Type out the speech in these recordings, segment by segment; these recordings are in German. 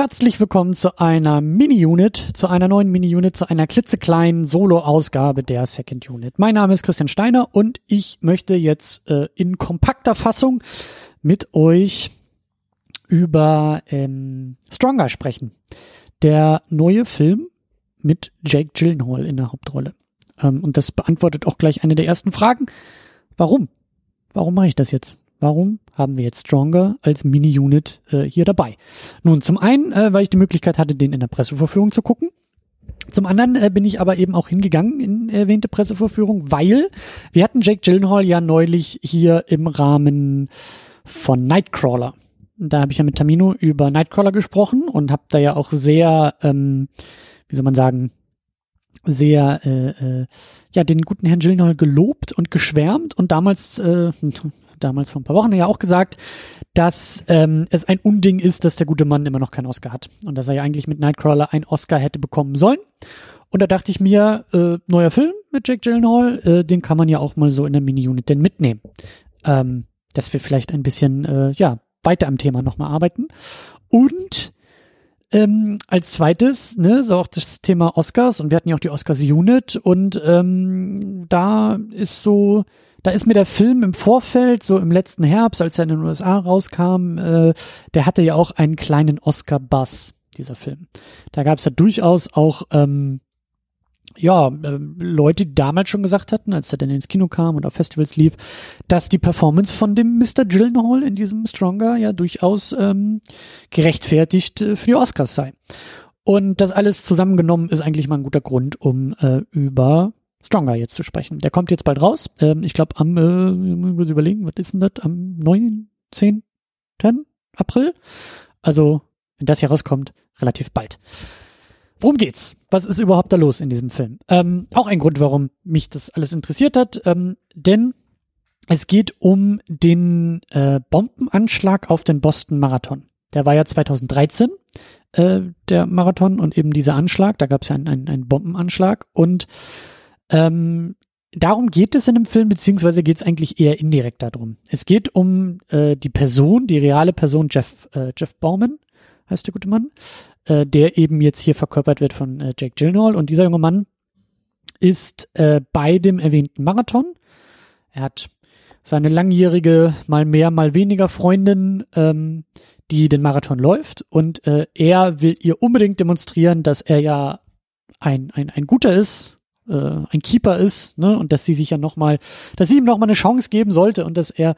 Herzlich willkommen zu einer Mini-Unit, zu einer neuen Mini-Unit, zu einer klitzekleinen Solo-Ausgabe der Second Unit. Mein Name ist Christian Steiner und ich möchte jetzt äh, in kompakter Fassung mit euch über ähm, Stronger sprechen. Der neue Film mit Jake Gyllenhaal in der Hauptrolle. Ähm, und das beantwortet auch gleich eine der ersten Fragen. Warum? Warum mache ich das jetzt? Warum haben wir jetzt Stronger als Mini-Unit äh, hier dabei? Nun, zum einen, äh, weil ich die Möglichkeit hatte, den in der Presseverführung zu gucken. Zum anderen äh, bin ich aber eben auch hingegangen in erwähnte Presseverführung, weil wir hatten Jake Gyllenhaal ja neulich hier im Rahmen von Nightcrawler. Da habe ich ja mit Tamino über Nightcrawler gesprochen und habe da ja auch sehr, ähm, wie soll man sagen, sehr äh, äh, ja den guten Herrn Gyllenhaal gelobt und geschwärmt und damals äh, damals vor ein paar Wochen ja auch gesagt, dass ähm, es ein Unding ist, dass der gute Mann immer noch keinen Oscar hat und dass er ja eigentlich mit Nightcrawler einen Oscar hätte bekommen sollen. Und da dachte ich mir, äh, neuer Film mit Jake Gyllenhaal, äh, den kann man ja auch mal so in der Mini-Unit denn mitnehmen. Ähm, dass wir vielleicht ein bisschen äh, ja weiter am Thema nochmal arbeiten. Und ähm, als zweites, ne, so auch das Thema Oscars und wir hatten ja auch die Oscars Unit und ähm, da ist so da ist mir der Film im Vorfeld, so im letzten Herbst, als er in den USA rauskam, äh, der hatte ja auch einen kleinen Oscar-Buzz, dieser Film. Da gab es ja durchaus auch ähm, ja, äh, Leute, die damals schon gesagt hatten, als er dann ins Kino kam und auf Festivals lief, dass die Performance von dem Mr. Gyllenhaal in diesem Stronger ja durchaus ähm, gerechtfertigt äh, für die Oscars sei. Und das alles zusammengenommen ist eigentlich mal ein guter Grund, um äh, über Stronger jetzt zu sprechen. Der kommt jetzt bald raus. Ähm, ich glaube am, äh, muss überlegen, was ist denn das? Am 9., 10. April? Also, wenn das hier rauskommt, relativ bald. Worum geht's? Was ist überhaupt da los in diesem Film? Ähm, auch ein Grund, warum mich das alles interessiert hat, ähm, denn es geht um den äh, Bombenanschlag auf den Boston Marathon. Der war ja 2013, äh, der Marathon und eben dieser Anschlag. Da gab es ja einen, einen, einen Bombenanschlag und ähm, darum geht es in dem Film, beziehungsweise geht es eigentlich eher indirekt darum. Es geht um äh, die Person, die reale Person Jeff, äh, Jeff Bauman, heißt der gute Mann, äh, der eben jetzt hier verkörpert wird von äh, Jake Gyllenhaal. Und dieser junge Mann ist äh, bei dem erwähnten Marathon. Er hat seine langjährige, mal mehr, mal weniger Freundin, ähm, die den Marathon läuft. Und äh, er will ihr unbedingt demonstrieren, dass er ja ein, ein, ein guter ist, äh, ein Keeper ist, ne, und dass sie sich ja nochmal, dass sie ihm nochmal eine Chance geben sollte und dass er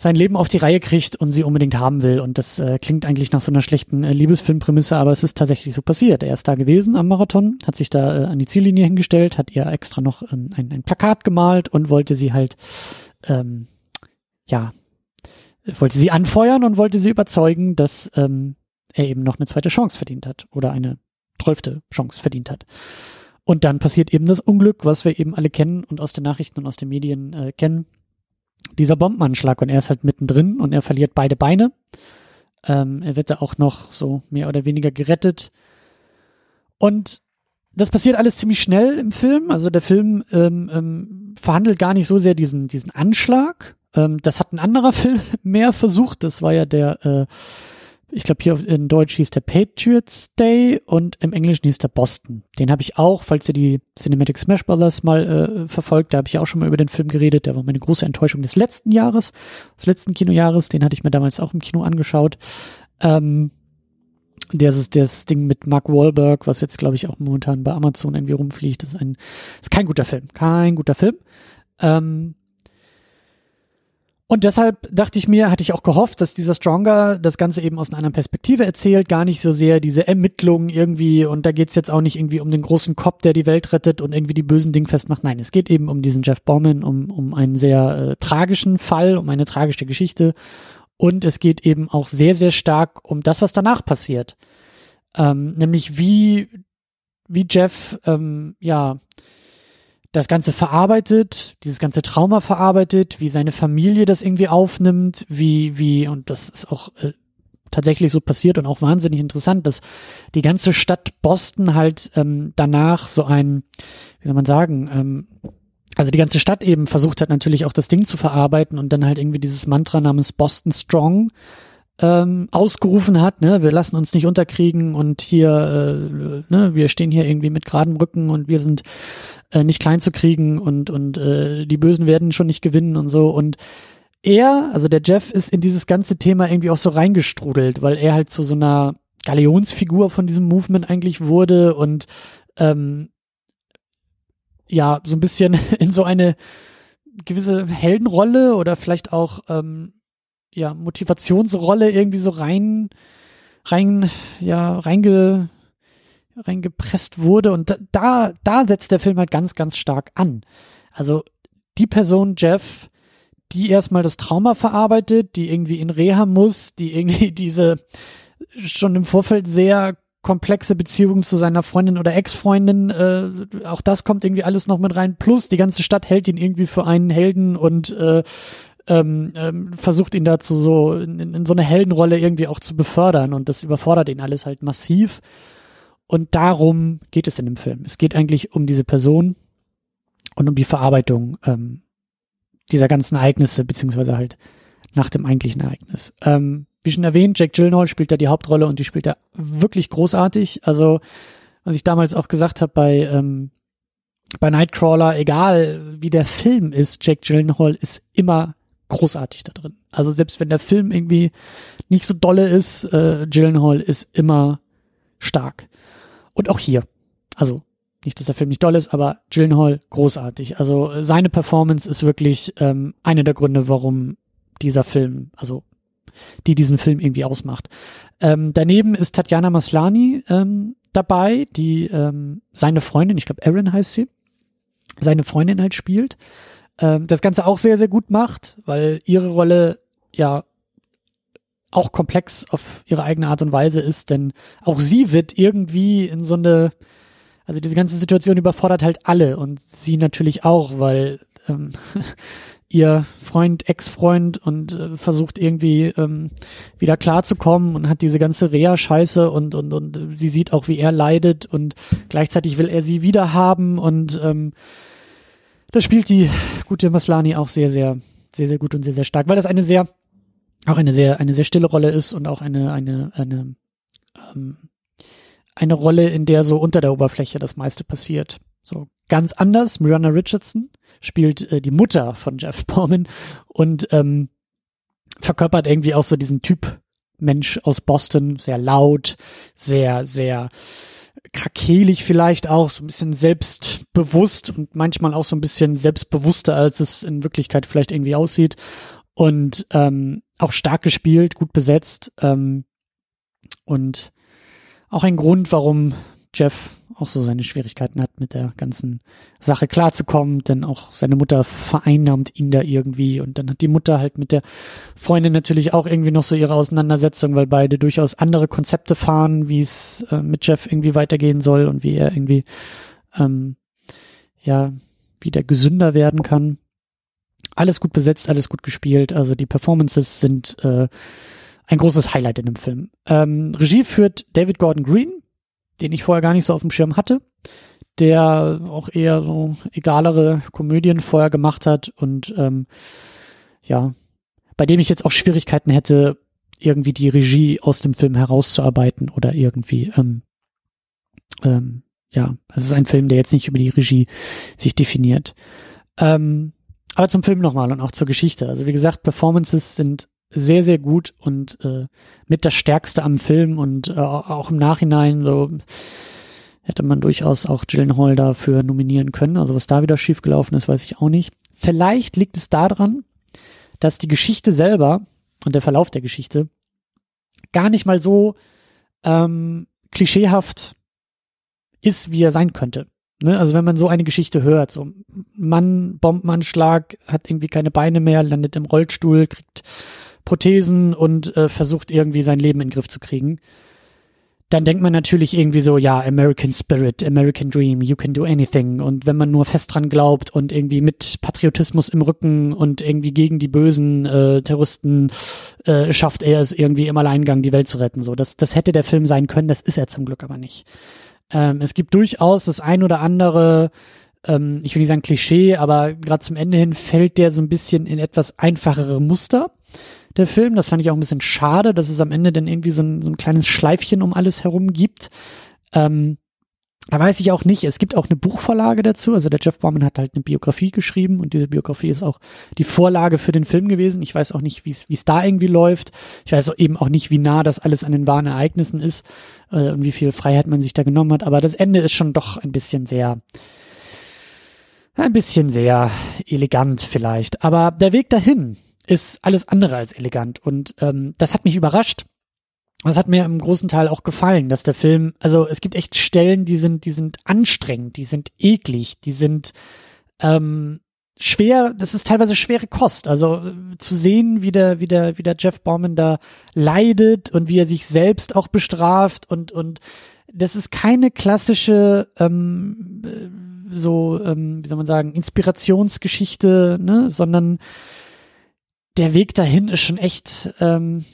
sein Leben auf die Reihe kriegt und sie unbedingt haben will. Und das äh, klingt eigentlich nach so einer schlechten äh, Liebesfilmprämisse, aber es ist tatsächlich so passiert. Er ist da gewesen am Marathon, hat sich da äh, an die Ziellinie hingestellt, hat ihr extra noch ähm, ein, ein Plakat gemalt und wollte sie halt, ähm, ja, wollte sie anfeuern und wollte sie überzeugen, dass ähm, er eben noch eine zweite Chance verdient hat oder eine zwölfte Chance verdient hat. Und dann passiert eben das Unglück, was wir eben alle kennen und aus den Nachrichten und aus den Medien äh, kennen. Dieser Bombenanschlag und er ist halt mittendrin und er verliert beide Beine. Ähm, er wird da auch noch so mehr oder weniger gerettet. Und das passiert alles ziemlich schnell im Film. Also der Film ähm, ähm, verhandelt gar nicht so sehr diesen, diesen Anschlag. Ähm, das hat ein anderer Film mehr versucht. Das war ja der äh, ich glaube hier in Deutsch hieß der Patriots Day und im Englischen hieß der Boston. Den habe ich auch, falls ihr die Cinematic Smash Brothers mal äh, verfolgt, da habe ich auch schon mal über den Film geredet. Der war meine große Enttäuschung des letzten Jahres, des letzten Kinojahres. Den hatte ich mir damals auch im Kino angeschaut. Ähm, der ist das Ding mit Mark Wahlberg, was jetzt glaube ich auch momentan bei Amazon irgendwie rumfliegt. Das ist ein, ist kein guter Film, kein guter Film. Ähm, und deshalb dachte ich mir, hatte ich auch gehofft, dass dieser Stronger das Ganze eben aus einer anderen Perspektive erzählt, gar nicht so sehr diese Ermittlungen irgendwie und da geht's jetzt auch nicht irgendwie um den großen Kopf, der die Welt rettet und irgendwie die bösen Dinge festmacht. Nein, es geht eben um diesen Jeff Bauman, um, um einen sehr äh, tragischen Fall, um eine tragische Geschichte und es geht eben auch sehr, sehr stark um das, was danach passiert. Ähm, nämlich wie, wie Jeff, ähm, ja, das Ganze verarbeitet, dieses ganze Trauma verarbeitet, wie seine Familie das irgendwie aufnimmt, wie, wie, und das ist auch äh, tatsächlich so passiert und auch wahnsinnig interessant, dass die ganze Stadt Boston halt ähm, danach so ein, wie soll man sagen, ähm, also die ganze Stadt eben versucht hat natürlich auch das Ding zu verarbeiten und dann halt irgendwie dieses Mantra namens Boston Strong ähm, ausgerufen hat, ne, wir lassen uns nicht unterkriegen und hier, äh, ne, wir stehen hier irgendwie mit geradem Rücken und wir sind äh, nicht klein zu kriegen und und äh, die Bösen werden schon nicht gewinnen und so. Und er, also der Jeff, ist in dieses ganze Thema irgendwie auch so reingestrudelt, weil er halt zu so einer Galionsfigur von diesem Movement eigentlich wurde und ähm, ja, so ein bisschen in so eine gewisse Heldenrolle oder vielleicht auch ähm, ja, Motivationsrolle irgendwie so rein, rein, ja, reinge, reingepresst wurde. Und da, da setzt der Film halt ganz, ganz stark an. Also die Person Jeff, die erstmal das Trauma verarbeitet, die irgendwie in Reha muss, die irgendwie diese schon im Vorfeld sehr komplexe Beziehung zu seiner Freundin oder Ex-Freundin, äh, auch das kommt irgendwie alles noch mit rein. Plus die ganze Stadt hält ihn irgendwie für einen Helden und äh, ähm, ähm, versucht ihn dazu so in, in so eine Heldenrolle irgendwie auch zu befördern und das überfordert ihn alles halt massiv. Und darum geht es in dem Film. Es geht eigentlich um diese Person und um die Verarbeitung ähm, dieser ganzen Ereignisse, beziehungsweise halt nach dem eigentlichen Ereignis. Ähm, wie schon erwähnt, Jack Gyllenhaal spielt da die Hauptrolle und die spielt da wirklich großartig. Also, was ich damals auch gesagt habe bei, ähm, bei Nightcrawler, egal wie der Film ist, Jack Gyllenhaal ist immer großartig da drin. Also selbst wenn der Film irgendwie nicht so dolle ist, äh, Gyllenhaal ist immer stark. Und auch hier. Also nicht, dass der Film nicht doll ist, aber Gyllenhaal großartig. Also seine Performance ist wirklich ähm, eine der Gründe, warum dieser Film, also die diesen Film irgendwie ausmacht. Ähm, daneben ist Tatjana Maslani ähm, dabei, die ähm, seine Freundin, ich glaube Erin heißt sie, seine Freundin halt spielt ähm, das Ganze auch sehr, sehr gut macht, weil ihre Rolle ja auch komplex auf ihre eigene Art und Weise ist, denn auch sie wird irgendwie in so eine, also diese ganze Situation überfordert halt alle und sie natürlich auch, weil ähm, ihr Freund, Ex-Freund und äh, versucht irgendwie ähm, wieder klarzukommen und hat diese ganze Reha-Scheiße und, und, und sie sieht auch, wie er leidet und gleichzeitig will er sie wieder haben und ähm, das spielt die gute Maslani auch sehr, sehr, sehr, sehr gut und sehr, sehr stark, weil das eine sehr, auch eine sehr, eine sehr stille Rolle ist und auch eine, eine, eine, ähm, eine Rolle, in der so unter der Oberfläche das meiste passiert. So ganz anders. Miranda Richardson spielt äh, die Mutter von Jeff Borman und ähm, verkörpert irgendwie auch so diesen Typ Mensch aus Boston, sehr laut, sehr, sehr krakelig vielleicht auch, so ein bisschen selbstbewusst und manchmal auch so ein bisschen selbstbewusster, als es in Wirklichkeit vielleicht irgendwie aussieht. Und ähm, auch stark gespielt, gut besetzt. Ähm, und auch ein Grund, warum Jeff auch so seine Schwierigkeiten hat, mit der ganzen Sache klarzukommen, denn auch seine Mutter vereinnahmt ihn da irgendwie und dann hat die Mutter halt mit der Freundin natürlich auch irgendwie noch so ihre Auseinandersetzung, weil beide durchaus andere Konzepte fahren, wie es äh, mit Jeff irgendwie weitergehen soll und wie er irgendwie ähm, ja wieder gesünder werden kann. Alles gut besetzt, alles gut gespielt, also die Performances sind äh, ein großes Highlight in dem Film. Ähm, Regie führt David Gordon Green, den ich vorher gar nicht so auf dem Schirm hatte, der auch eher so egalere Komödien vorher gemacht hat und ähm, ja, bei dem ich jetzt auch Schwierigkeiten hätte, irgendwie die Regie aus dem Film herauszuarbeiten oder irgendwie, ähm, ähm, ja, es ist ein Film, der jetzt nicht über die Regie sich definiert. Ähm, aber zum Film nochmal und auch zur Geschichte. Also wie gesagt, Performances sind sehr, sehr gut und äh, mit das Stärkste am Film und äh, auch im Nachhinein so hätte man durchaus auch Gyllenhaal dafür nominieren können. Also was da wieder schiefgelaufen ist, weiß ich auch nicht. Vielleicht liegt es daran, dass die Geschichte selber und der Verlauf der Geschichte gar nicht mal so ähm, klischeehaft ist, wie er sein könnte. Ne? Also wenn man so eine Geschichte hört, so Mann, Bombenanschlag, hat irgendwie keine Beine mehr, landet im Rollstuhl, kriegt Prothesen und äh, versucht irgendwie sein Leben in den Griff zu kriegen, dann denkt man natürlich irgendwie so, ja, American Spirit, American Dream, you can do anything. Und wenn man nur fest dran glaubt und irgendwie mit Patriotismus im Rücken und irgendwie gegen die bösen äh, Terroristen äh, schafft er es irgendwie im Alleingang, die Welt zu retten. So, das, das hätte der Film sein können, das ist er zum Glück aber nicht. Ähm, es gibt durchaus das ein oder andere, ähm, ich will nicht sagen Klischee, aber gerade zum Ende hin fällt der so ein bisschen in etwas einfachere Muster der Film. Das fand ich auch ein bisschen schade, dass es am Ende dann irgendwie so ein, so ein kleines Schleifchen um alles herum gibt. Ähm, da weiß ich auch nicht. Es gibt auch eine Buchvorlage dazu. Also der Jeff Borman hat halt eine Biografie geschrieben und diese Biografie ist auch die Vorlage für den Film gewesen. Ich weiß auch nicht, wie es da irgendwie läuft. Ich weiß eben auch nicht, wie nah das alles an den wahren Ereignissen ist äh, und wie viel Freiheit man sich da genommen hat. Aber das Ende ist schon doch ein bisschen sehr, ein bisschen sehr elegant vielleicht. Aber der Weg dahin ist alles andere als elegant und ähm, das hat mich überrascht das hat mir im großen Teil auch gefallen, dass der Film, also es gibt echt Stellen, die sind, die sind anstrengend, die sind eklig, die sind ähm, schwer, das ist teilweise schwere Kost. Also äh, zu sehen, wie der, wie der, wie der Jeff Bauman da leidet und wie er sich selbst auch bestraft und, und das ist keine klassische, ähm, äh, so, ähm, wie soll man sagen, Inspirationsgeschichte, ne, sondern der Weg dahin ist schon echt, ähm,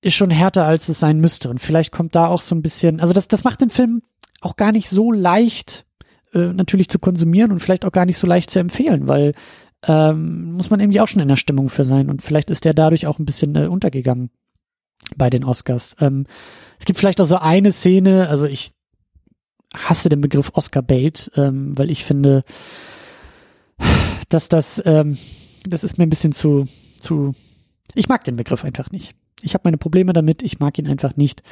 ist schon härter, als es sein müsste. Und vielleicht kommt da auch so ein bisschen, also das, das macht den Film auch gar nicht so leicht äh, natürlich zu konsumieren und vielleicht auch gar nicht so leicht zu empfehlen, weil ähm, muss man irgendwie auch schon in der Stimmung für sein. Und vielleicht ist der dadurch auch ein bisschen äh, untergegangen bei den Oscars. Ähm, es gibt vielleicht auch so eine Szene, also ich hasse den Begriff Oscar-Bait, ähm, weil ich finde, dass das, ähm, das ist mir ein bisschen zu, zu, ich mag den Begriff einfach nicht. Ich habe meine Probleme damit, ich mag ihn einfach nicht.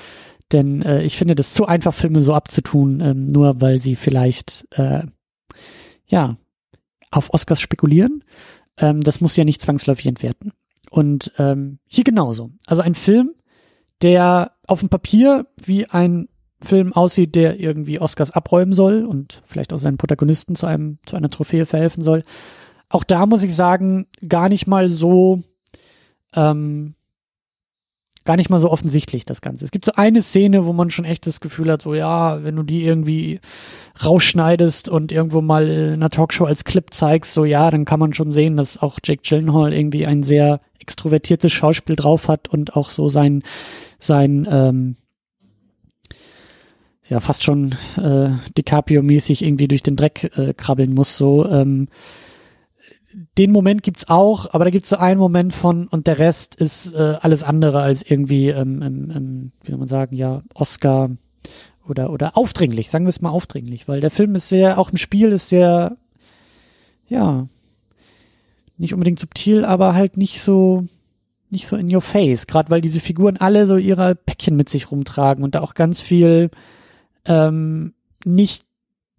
Denn äh, ich finde das zu einfach, Filme so abzutun, ähm, nur weil sie vielleicht äh, ja auf Oscars spekulieren. Ähm, das muss ja nicht zwangsläufig entwerten. Und ähm, hier genauso. Also ein Film, der auf dem Papier wie ein Film aussieht, der irgendwie Oscars abräumen soll und vielleicht auch seinen Protagonisten zu einem zu einer Trophäe verhelfen soll. Auch da muss ich sagen, gar nicht mal so ähm, gar nicht mal so offensichtlich, das Ganze. Es gibt so eine Szene, wo man schon echt das Gefühl hat, so ja, wenn du die irgendwie rausschneidest und irgendwo mal in einer Talkshow als Clip zeigst, so ja, dann kann man schon sehen, dass auch Jake Gyllenhaal irgendwie ein sehr extrovertiertes Schauspiel drauf hat und auch so sein, sein, ähm, ja, fast schon äh, DiCaprio-mäßig irgendwie durch den Dreck äh, krabbeln muss, so, ähm, den Moment gibt's auch, aber da gibt's so einen Moment von und der Rest ist äh, alles andere als irgendwie, ähm, ähm, ähm, wie soll man sagen, ja, Oscar oder oder aufdringlich, sagen wir es mal aufdringlich, weil der Film ist sehr, auch im Spiel ist sehr, ja, nicht unbedingt subtil, aber halt nicht so nicht so in your face, gerade weil diese Figuren alle so ihre Päckchen mit sich rumtragen und da auch ganz viel ähm, nicht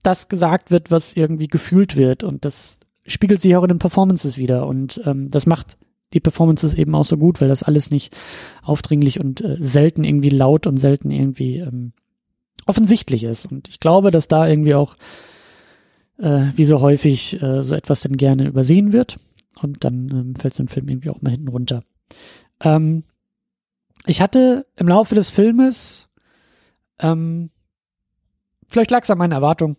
das gesagt wird, was irgendwie gefühlt wird und das spiegelt sich auch in den Performances wieder und ähm, das macht die Performances eben auch so gut, weil das alles nicht aufdringlich und äh, selten irgendwie laut und selten irgendwie ähm, offensichtlich ist. Und ich glaube, dass da irgendwie auch, äh, wie so häufig, äh, so etwas dann gerne übersehen wird. Und dann ähm, fällt es im Film irgendwie auch mal hinten runter. Ähm, ich hatte im Laufe des Filmes, ähm, vielleicht lag es an meiner Erwartung,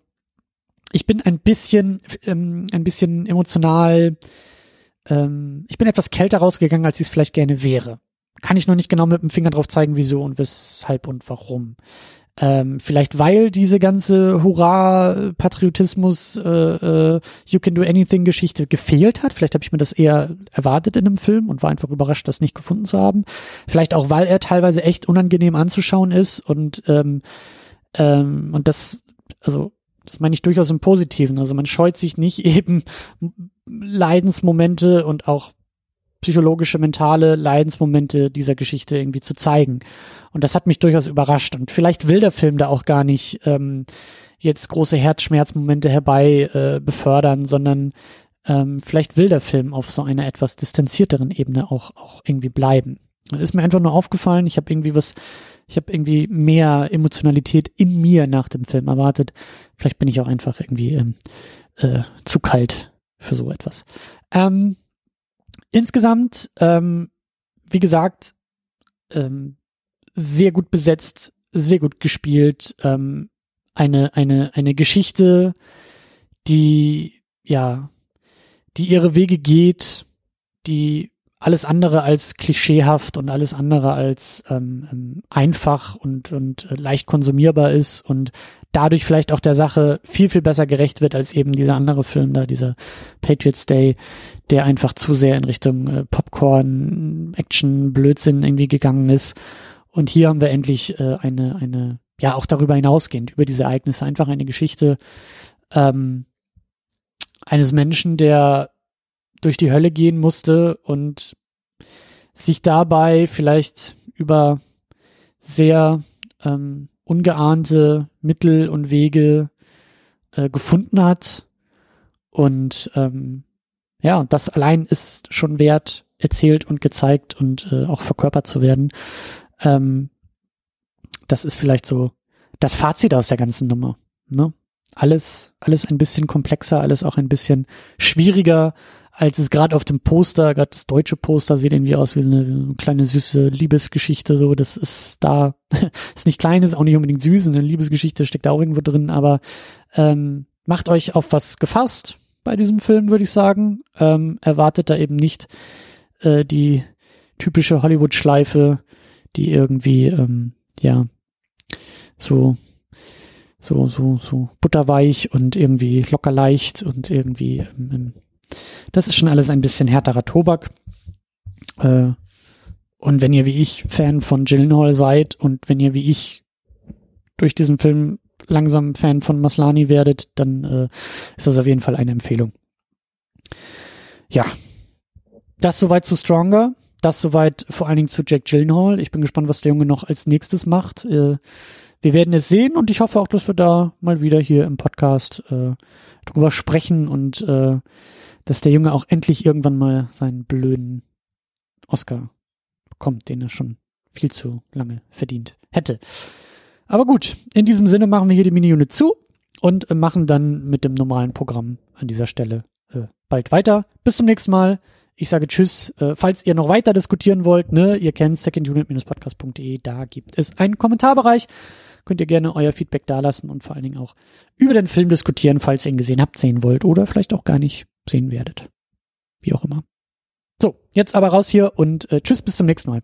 ich bin ein bisschen, ähm, ein bisschen emotional, ähm, ich bin etwas kälter rausgegangen, als ich es vielleicht gerne wäre. Kann ich noch nicht genau mit dem Finger drauf zeigen, wieso und weshalb und warum. Ähm, vielleicht weil diese ganze Hurra-Patriotismus, äh, äh, You Can Do Anything-Geschichte gefehlt hat. Vielleicht habe ich mir das eher erwartet in einem Film und war einfach überrascht, das nicht gefunden zu haben. Vielleicht auch, weil er teilweise echt unangenehm anzuschauen ist und ähm, ähm, und das, also das meine ich durchaus im Positiven. Also man scheut sich nicht eben Leidensmomente und auch psychologische, mentale Leidensmomente dieser Geschichte irgendwie zu zeigen. Und das hat mich durchaus überrascht. Und vielleicht will der Film da auch gar nicht ähm, jetzt große Herzschmerzmomente herbei äh, befördern, sondern ähm, vielleicht will der Film auf so einer etwas distanzierteren Ebene auch, auch irgendwie bleiben. Ist mir einfach nur aufgefallen, ich habe irgendwie was ich habe irgendwie mehr Emotionalität in mir nach dem Film erwartet. Vielleicht bin ich auch einfach irgendwie ähm, äh, zu kalt für so etwas. Ähm, insgesamt, ähm, wie gesagt, ähm, sehr gut besetzt, sehr gut gespielt. Ähm, eine eine eine Geschichte, die ja, die ihre Wege geht, die alles andere als klischeehaft und alles andere als ähm, ähm, einfach und, und äh, leicht konsumierbar ist und dadurch vielleicht auch der Sache viel, viel besser gerecht wird als eben dieser andere Film da, dieser Patriots Day, der einfach zu sehr in Richtung äh, Popcorn, Action, Blödsinn irgendwie gegangen ist. Und hier haben wir endlich äh, eine, eine, ja, auch darüber hinausgehend, über diese Ereignisse, einfach eine Geschichte ähm, eines Menschen, der durch die Hölle gehen musste und sich dabei vielleicht über sehr ähm, ungeahnte Mittel und Wege äh, gefunden hat. Und ähm, ja, das allein ist schon wert, erzählt und gezeigt und äh, auch verkörpert zu werden. Ähm, das ist vielleicht so das Fazit aus der ganzen Nummer. Ne? Alles, alles ein bisschen komplexer, alles auch ein bisschen schwieriger, als es gerade auf dem Poster, gerade das deutsche Poster sieht irgendwie aus wie so eine, eine kleine süße Liebesgeschichte. So, das ist da, ist nicht klein, ist auch nicht unbedingt süß, eine Liebesgeschichte steckt da auch irgendwo drin, aber ähm, macht euch auf was gefasst bei diesem Film, würde ich sagen. Ähm, erwartet da eben nicht äh, die typische Hollywood-Schleife, die irgendwie, ähm, ja, so so, so, so butterweich und irgendwie locker leicht und irgendwie, ähm, das ist schon alles ein bisschen härterer Tobak. Äh, und wenn ihr wie ich Fan von Gyllenhaal seid und wenn ihr wie ich durch diesen Film langsam Fan von Maslani werdet, dann äh, ist das auf jeden Fall eine Empfehlung. Ja, das soweit zu Stronger. Das soweit vor allen Dingen zu Jack Gyllenhaal. Ich bin gespannt, was der Junge noch als nächstes macht. Äh, wir werden es sehen und ich hoffe auch, dass wir da mal wieder hier im Podcast äh, drüber sprechen und äh, dass der Junge auch endlich irgendwann mal seinen blöden Oscar bekommt, den er schon viel zu lange verdient hätte. Aber gut, in diesem Sinne machen wir hier die Mini-Unit zu und äh, machen dann mit dem normalen Programm an dieser Stelle äh, bald weiter. Bis zum nächsten Mal. Ich sage Tschüss. Äh, falls ihr noch weiter diskutieren wollt, ne, ihr kennt secondunit-podcast.de, da gibt es einen Kommentarbereich könnt ihr gerne euer Feedback dalassen und vor allen Dingen auch über den Film diskutieren, falls ihr ihn gesehen habt, sehen wollt oder vielleicht auch gar nicht sehen werdet. Wie auch immer. So, jetzt aber raus hier und äh, tschüss, bis zum nächsten Mal.